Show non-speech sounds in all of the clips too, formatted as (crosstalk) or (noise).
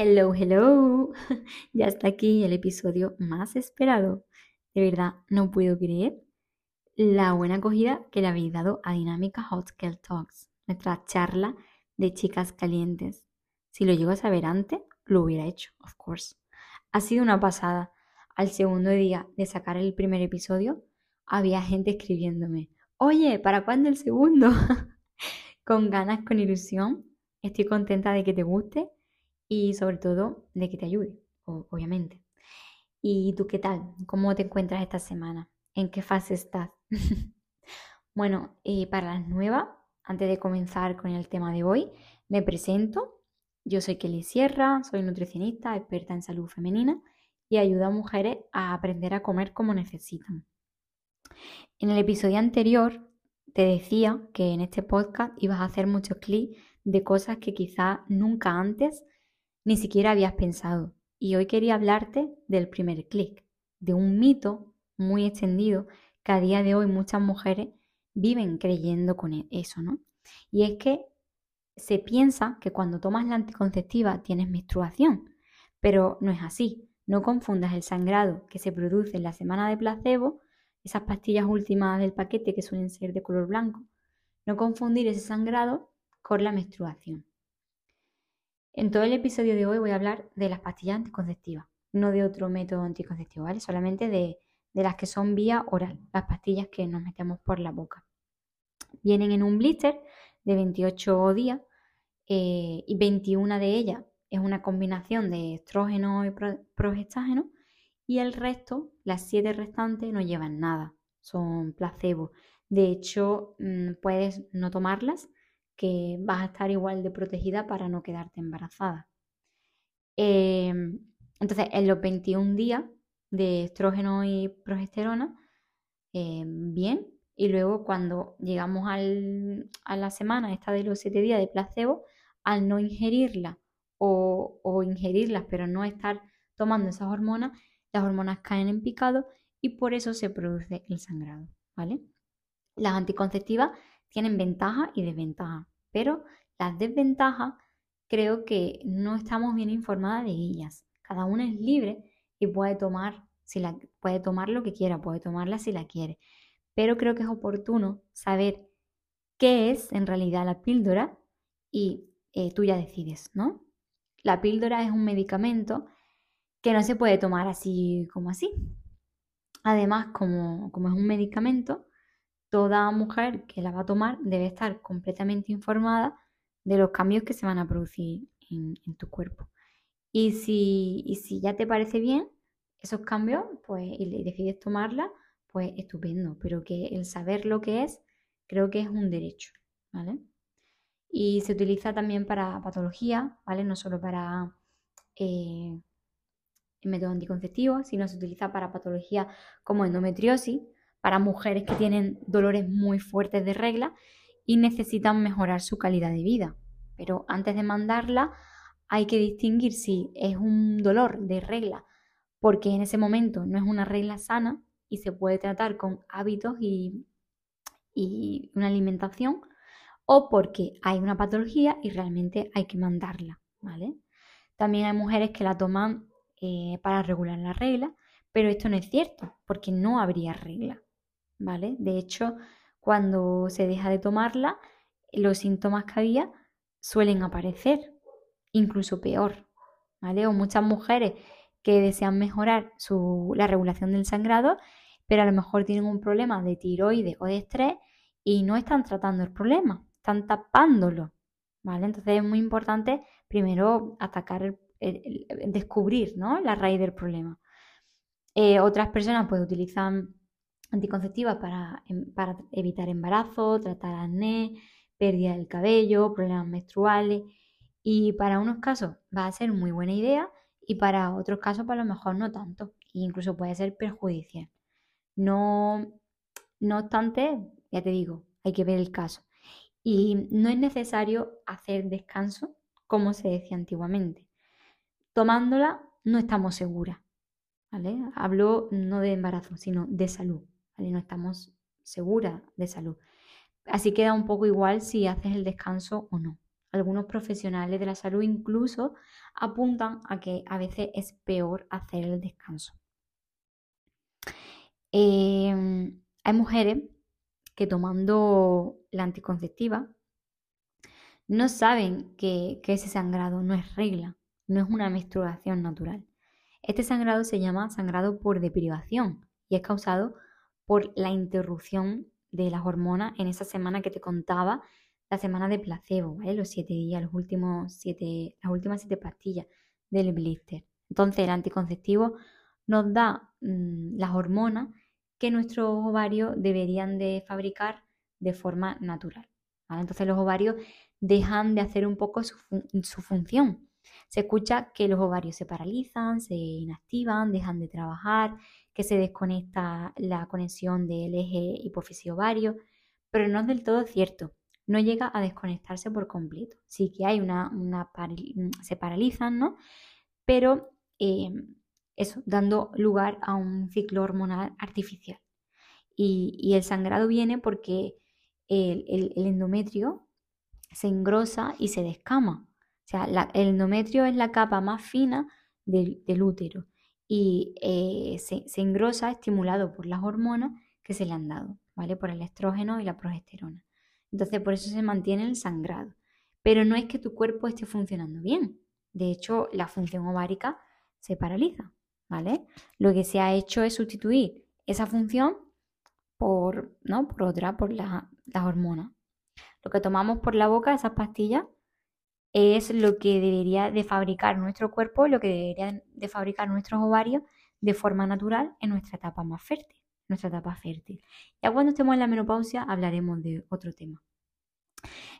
Hello, hello. (laughs) Ya está aquí el episodio más esperado. De verdad, no puedo creer la buena acogida que le habéis dado a Dinámica Hot Girl Talks, nuestra charla de chicas calientes. Si lo llego a saber antes, lo hubiera hecho, of course. Ha sido una pasada. Al segundo día de sacar el primer episodio, había gente escribiéndome, oye, ¿para cuándo el segundo? (laughs) con ganas, con ilusión. Estoy contenta de que te guste y sobre todo de que te ayude, obviamente. ¿Y tú qué tal? ¿Cómo te encuentras esta semana? ¿En qué fase estás? (laughs) bueno, eh, para las nuevas, antes de comenzar con el tema de hoy, me presento. Yo soy Kelly Sierra, soy nutricionista, experta en salud femenina y ayudo a mujeres a aprender a comer como necesitan. En el episodio anterior te decía que en este podcast ibas a hacer muchos clics de cosas que quizás nunca antes ni siquiera habías pensado. Y hoy quería hablarte del primer clic, de un mito muy extendido que a día de hoy muchas mujeres viven creyendo con e-, eso, ¿no? Y es que se piensa que cuando tomas la anticonceptiva tienes menstruación, pero no es así. No confundas el sangrado que se produce en la semana de placebo, esas pastillas últimas del paquete que suelen ser de color blanco, no confundir ese sangrado con la menstruación. En todo el episodio de hoy voy a hablar de las pastillas anticonceptivas, no de otro método anticonceptivo, ¿vale? Solamente de, las que son vía oral, las pastillas que nos metemos por la boca. Vienen en un blister de 28 días eh, y 21 de ellas es una combinación de estrógeno y progestágeno y el resto, las 7 restantes, no llevan nada, son placebo. De hecho, mm, puedes no tomarlas que vas a estar igual de protegida para no quedarte embarazada. Em, entonces, en los 21 días de estrógeno y progesterona, em, bien. Y luego cuando llegamos a la semana esta de los 7 días de placebo, al no ingerirla o, o ingerirlas, pero no estar tomando esas hormonas, las hormonas caen en picado y por eso se produce el sangrado, ¿vale? Las anticonceptivas tienen ventajas y desventajas, pero las desventajas creo que no estamos bien informadas de ellas. Cada una es libre y puede tomar, si la, puede tomar lo que quiera, puede tomarla si la quiere. Pero creo que es oportuno saber qué es en realidad la píldora y eh, tú ya decides, ¿no? La píldora es un medicamento que no se puede tomar así como así. Además, como, como es un medicamento, toda mujer que la va a tomar debe estar completamente informada de los cambios que se van a producir en, tu cuerpo. Y si, si, ya te parece bien esos cambios, pues y decides tomarla, pues estupendo. Pero que el saber lo que es, creo que es un derecho, ¿vale? Y se utiliza también para patología, ¿vale? No solo para eh, método anticonceptivo, sino se utiliza para patología como endometriosis, para mujeres que tienen dolores muy fuertes de regla y necesitan mejorar su calidad de vida. Pero antes de mandarla hay que distinguir si es un dolor de regla porque en ese momento no es una regla sana y se puede tratar con hábitos y, una alimentación o porque hay una patología y realmente hay que mandarla, ¿vale? También hay mujeres que la toman eh, para regular la regla, pero esto no es cierto porque no habría regla. ¿Vale? De hecho, cuando se deja de tomarla, los síntomas que había suelen aparecer, incluso peor, ¿vale? O muchas mujeres que desean mejorar la regulación del sangrado, pero a lo mejor tienen un problema de tiroides o de estrés y no están tratando el problema, están tapándolo, ¿vale? Entonces es muy importante primero atacar, descubrir, ¿no? La raíz del problema. Eh, otras personas pues utilizan anticonceptivas para, em, para evitar embarazo, tratar acné, pérdida del cabello, problemas menstruales. Y para unos casos va a ser muy buena idea y para otros casos para lo mejor no tanto. E incluso puede ser perjudicial. No, no obstante, ya te digo, hay que ver el caso. Y no es necesario hacer descanso como se decía antiguamente. Tomándola no estamos seguras. ¿vale? Hablo no de embarazo, sino de salud. No estamos seguras de salud. Así queda un poco igual si haces el descanso o no. algunos profesionales de la salud incluso apuntan a que a veces es peor hacer el descanso. Em, hay mujeres que tomando la anticonceptiva no saben que, que ese sangrado no es regla, no es una menstruación natural. Este sangrado se llama sangrado por deprivación y es causado por la interrupción de las hormonas en esa semana que te contaba, la semana de placebo. Los siete días, los últimos siete, las últimas siete pastillas del blister. Entonces el anticonceptivo nos da mm, las hormonas que nuestros ovarios deberían de fabricar de forma natural. Entonces los ovarios dejan de hacer un poco su función. Se escucha que los ovarios se paralizan, se inactivan, dejan de trabajar, que se desconecta la conexión del eje hipófisis-ovario, pero no es del todo cierto. No llega a desconectarse por completo. Sí que hay una, una se paralizan, ¿no? Pero em, eso, dando lugar a un ciclo hormonal artificial. Y, el sangrado viene porque el, endometrio se engrosa y se descama. O sea, el endometrio es la capa más fina del, útero y eh, se, engrosa estimulado por las hormonas que se le han dado, ¿vale? Por el estrógeno y la progesterona. Entonces, por eso se mantiene el sangrado. Pero no es que tu cuerpo esté funcionando bien. De hecho, la función ovárica se paraliza, ¿vale? Lo que se ha hecho es sustituir esa función por, ¿no? por otra, por las hormonas. Lo que tomamos por la boca, esas pastillas, es lo que debería de fabricar nuestro cuerpo, lo que deberían de fabricar nuestros ovarios de forma natural en nuestra etapa más fértil, nuestra etapa fértil. Ya cuando estemos en la menopausia hablaremos de otro tema.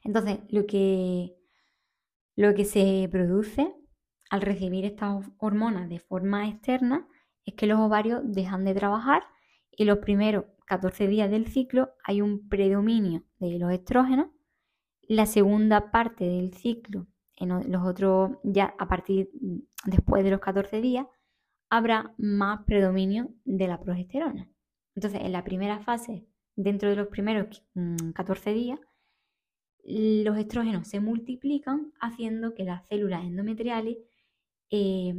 Entonces, lo que, lo que se produce al recibir estas hormonas de forma externa es que los ovarios dejan de trabajar y los primeros 14 días del ciclo hay un predominio de los estrógenos la segunda parte del ciclo, en los otros, ya a partir mm, después de los 14 días, habrá más predominio de la progesterona. Entonces, en la primera fase, dentro de los primeros 14 mm, días, los estrógenos se multiplican haciendo que las células endometriales eh,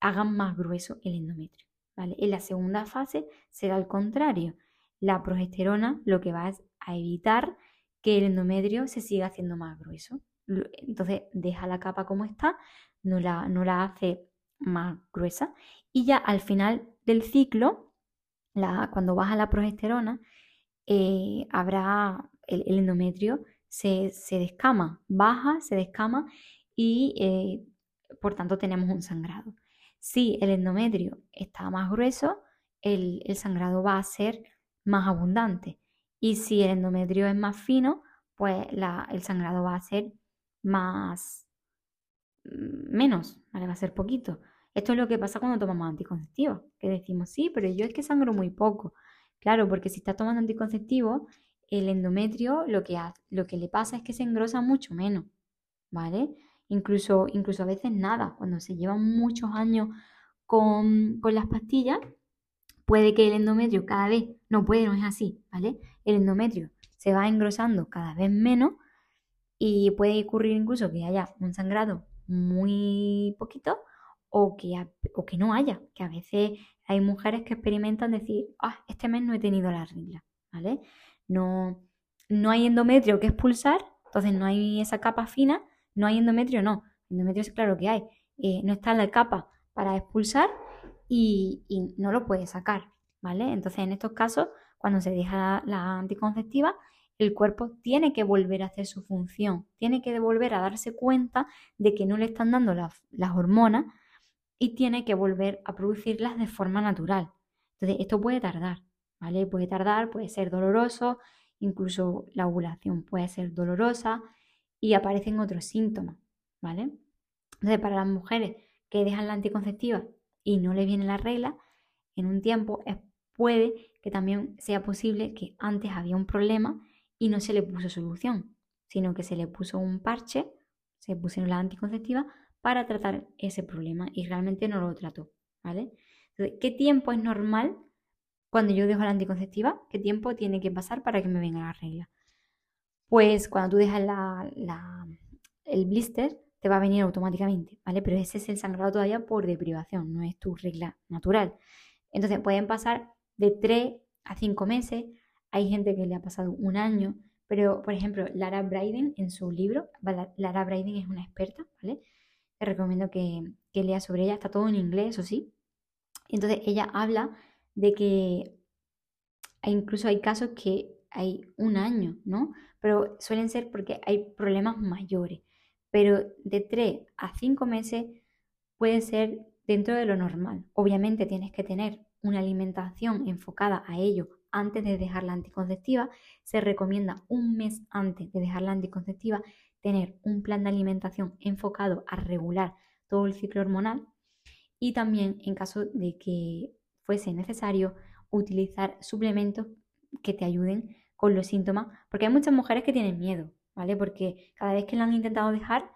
hagan más grueso el endometrio. En la segunda fase será al contrario. La progesterona lo que va a evitar que el endometrio se siga haciendo más grueso. Entonces deja la capa como está, no la, no la hace más gruesa y ya al final del ciclo, cuando baja la progesterona, eh, habrá el, endometrio se, descama, baja, se descama y eh, por tanto tenemos un sangrado. Si el endometrio está más grueso, el sangrado va a ser más abundante. Y si el endometrio es más fino, pues el sangrado va a ser más mm, menos, va a ser poquito. Esto es lo que pasa cuando tomamos anticonceptivos, que decimos, sí, pero yo es que sangro muy poco. Claro, porque si estás tomando anticonceptivos, el endometrio lo que, lo que le pasa es que se engrosa mucho menos, ¿vale? Incluso, incluso a veces nada, cuando se llevan muchos años con, con las pastillas, puede que el endometrio cada vez, no puede, no es así, ¿vale? El endometrio se va engrosando cada vez menos y puede ocurrir incluso que haya un sangrado muy poquito o que, o que no haya, que a veces hay mujeres que experimentan decir, ah, este mes no he tenido la regla, ¿vale? No, no hay endometrio que expulsar, entonces no hay esa capa fina, no hay endometrio, no, endometrio es claro que hay, eh, no está la capa para expulsar y, no lo puede sacar, ¿vale? Entonces, en estos casos, cuando se deja la, anticonceptiva, el cuerpo tiene que volver a hacer su función, tiene que volver a darse cuenta de que no le están dando las, hormonas y tiene que volver a producirlas de forma natural. Entonces, esto puede tardar, ¿vale? Puede tardar, puede ser doloroso, incluso la ovulación puede ser dolorosa y aparecen otros síntomas, ¿vale? Entonces, para las mujeres que dejan la anticonceptiva y no le viene la regla, en un tiempo puede que también sea posible que antes había un problema y no se le puso solución, sino que se le puso un parche, se pusieron la anticonceptiva para tratar ese problema y realmente no lo trató, ¿vale? ¿qué tiempo es normal cuando yo dejo la anticonceptiva? ¿Qué tiempo tiene que pasar para que me venga la regla? Pues cuando tú dejas la, el blister te va a venir automáticamente, ¿vale? Pero ese es el sangrado todavía por deprivación, no es tu regla natural. Entonces pueden pasar de 3 a 5 meses, hay gente que le ha pasado un año, pero por ejemplo, Lara Bryden en su libro, Lara Bryden es una experta, ¿vale? Te recomiendo que, que leas sobre ella, está todo en inglés, o sí. Entonces ella habla de que incluso hay casos que hay un año, ¿no? Pero suelen ser porque hay problemas mayores. Pero de 3 a 5 meses puede ser dentro de lo normal. Obviamente tienes que tener una alimentación enfocada a ello antes de dejar la anticonceptiva. Se recomienda un mes antes de dejar la anticonceptiva tener un plan de alimentación enfocado a regular todo el ciclo hormonal y también en caso de que fuese necesario utilizar suplementos que te ayuden con los síntomas, porque hay muchas mujeres que tienen miedo, ¿vale? Porque cada vez que lo han intentado dejar,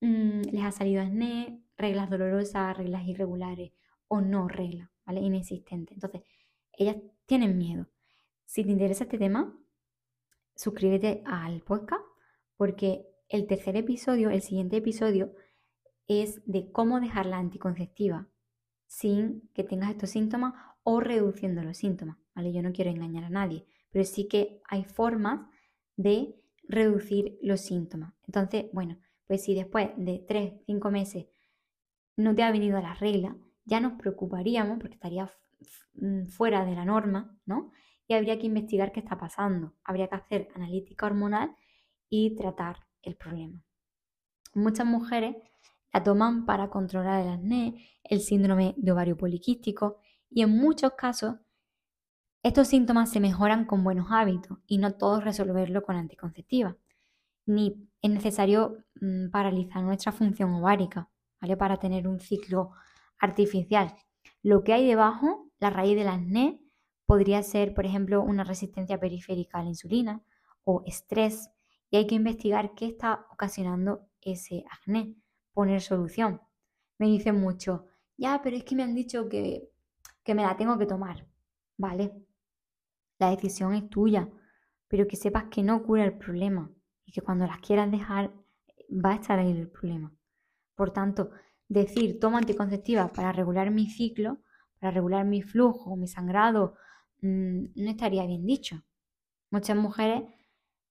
mm, les ha salido acné, reglas dolorosas, reglas irregulares o no reglas, ¿vale? Inexistentes. Entonces, ellas tienen miedo. Si te interesa este tema, suscríbete al podcast porque el tercer episodio, el siguiente episodio, es de cómo dejar la anticonceptiva sin que tengas estos síntomas o reduciendo los síntomas, ¿vale? Yo no quiero engañar a nadie, pero sí que hay formas de reducir los síntomas. Entonces, bueno, pues si después de 3, 5 meses no te ha venido la regla, ya nos preocuparíamos porque estaría mm, fuera de la norma, ¿no? Y habría que investigar qué está pasando. Habría que hacer analítica hormonal y tratar el problema. Muchas mujeres la toman para controlar el acné, el síndrome de ovario poliquístico y en muchos casos estos síntomas se mejoran con buenos hábitos y no todos resolverlo con anticonceptiva. Ni es necesario mm, paralizar nuestra función ovárica, ¿vale? Para tener un ciclo artificial. Lo que hay debajo, la raíz del acné, podría ser, por ejemplo, una resistencia periférica a la insulina o estrés, y hay que investigar qué está ocasionando ese acné, poner solución. Me dicen mucho, ya, pero es que me han dicho que, que me la tengo que tomar. Vale, la decisión es tuya, pero que sepas que no cura el problema y que cuando las quieras dejar va a estar ahí el problema. Por tanto, decir toma anticonceptiva para regular mi ciclo, para regular mi flujo, mi sangrado, mm, no estaría bien dicho. Muchas mujeres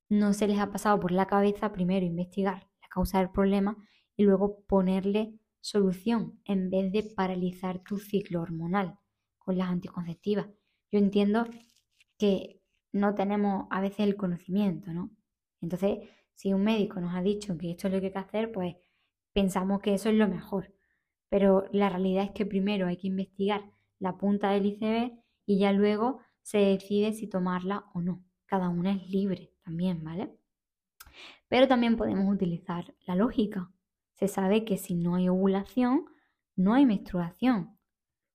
no se les ha pasado por la cabeza primero investigar la causa del problema y luego ponerle solución en vez de paralizar tu ciclo hormonal con las anticonceptivas. Yo entiendo que no tenemos a veces el conocimiento, ¿no? Entonces, si un médico nos ha dicho que esto es lo que hay que hacer, pues pensamos que eso es lo mejor. Pero la realidad es que primero hay que investigar la punta del iceberg y ya luego se decide si tomarla o no. Cada una es libre también, ¿vale? Pero también podemos utilizar la lógica. Se sabe que si no hay ovulación, no hay menstruación.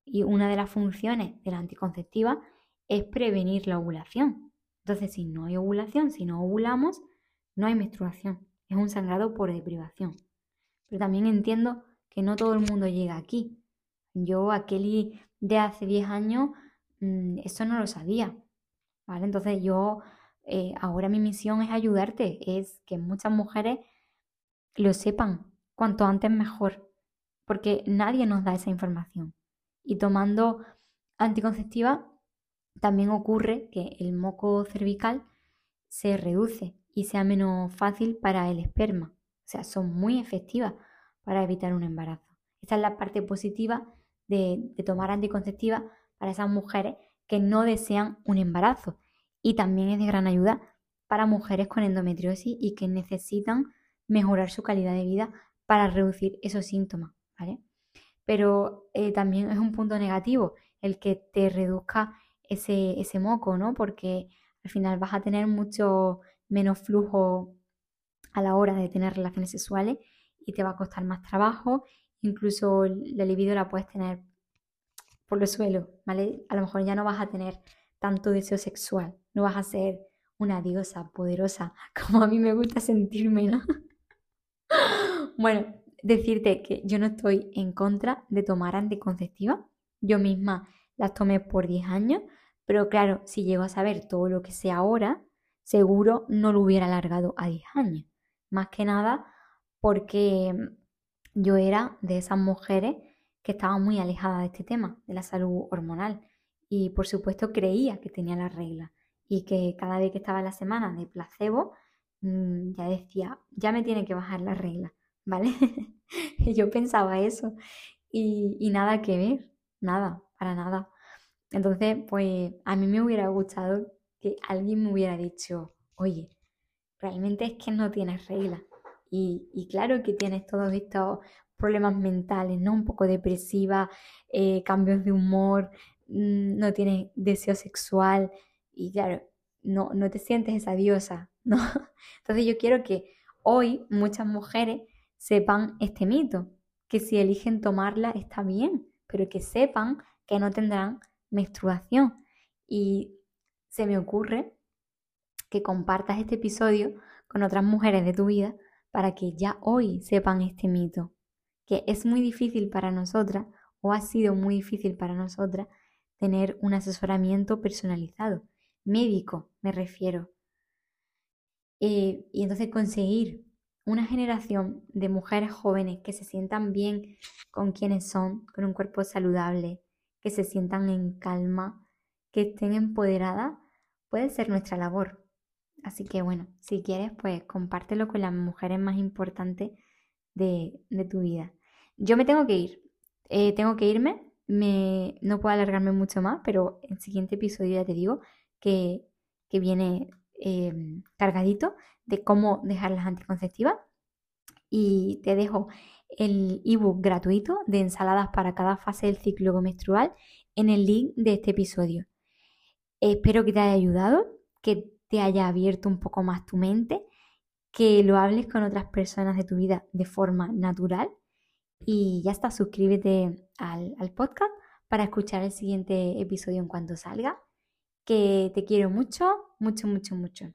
Y una de las funciones de la anticonceptiva es prevenir la ovulación. Entonces, si no hay ovulación, si no ovulamos, no hay menstruación. Es un sangrado por deprivación. Pero también entiendo que no todo el mundo llega aquí. Yo, aquel de hace 10 años, mm, eso no lo sabía. ¿Vale? Entonces yo, eh, ahora mi misión es ayudarte, es que muchas mujeres lo sepan, cuanto antes mejor, porque nadie nos da esa información. Y tomando anticonceptiva también ocurre que el moco cervical se reduce y sea menos fácil para el esperma. O sea, son muy efectivas para evitar un embarazo. Esta es la parte positiva de, tomar anticonceptiva para esas mujeres que no desean un embarazo. Y también es de gran ayuda para mujeres con endometriosis y que necesitan mejorar su calidad de vida para reducir esos síntomas, ¿vale? Pero eh, también es un punto negativo el que te reduzca ese, ese moco, ¿no? Porque al final vas a tener mucho menos flujo a la hora de tener relaciones sexuales y te va a costar más trabajo, incluso la libido la puedes tener por los suelos, ¿vale? A lo mejor ya no vas a tener tanto deseo sexual, no vas a ser una diosa poderosa (laughs) como a mí me gusta sentirme, ¿no? (laughs) bueno, decirte que yo no estoy en contra de tomar anticonceptiva, yo misma las tomé por 10 años, pero claro, si llego a saber todo lo que sé ahora, seguro no lo hubiera alargado a 10 años. Más que nada porque yo era de esas mujeres que estaban muy alejadas de este tema, de la salud hormonal. Y por supuesto creía que tenía la regla y que cada vez que estaba en la semana de placebo, mm, ya decía, ya me tiene que bajar la regla, ¿vale? (laughs) yo pensaba eso y nada que ver, nada, para nada. Entonces, pues a mí me hubiera gustado que alguien me hubiera dicho, oye, realmente es que no tienes regla. Y, claro que tienes todos estos problemas mentales, ¿no? Un poco depresiva, eh, cambios de humor, mm, no tienes deseo sexual y claro, no, no te sientes esa diosa, ¿no? (laughs) Entonces yo quiero que hoy muchas mujeres sepan este mito, que si eligen tomarla está bien, pero que sepan que no tendrán menstruación. Y se me ocurre que compartas este episodio con otras mujeres de tu vida para que ya hoy sepan este mito, que es muy difícil para nosotras o ha sido muy difícil para nosotras tener un asesoramiento personalizado, médico me refiero. Eh, y entonces conseguir una generación de mujeres jóvenes que se sientan bien con quienes son, con un cuerpo saludable, que se sientan en calma, que estén empoderadas, puede ser nuestra labor. Así que bueno, si quieres, pues compártelo con las mujeres más importantes de, tu vida. Yo me tengo que ir, eh, tengo que irme, me, no puedo alargarme mucho más, pero en el siguiente episodio ya te digo que, viene em, cargadito de cómo dejar las anticonceptivas. Y te dejo el ebook gratuito de ensaladas para cada fase del ciclo menstrual en el link de este episodio. Espero que te haya ayudado, que te haya abierto un poco más tu mente, que lo hables con otras personas de tu vida de forma natural. Y ya está, suscríbete al, al podcast para escuchar el siguiente episodio en cuanto salga. Que te quiero mucho, mucho, mucho, mucho.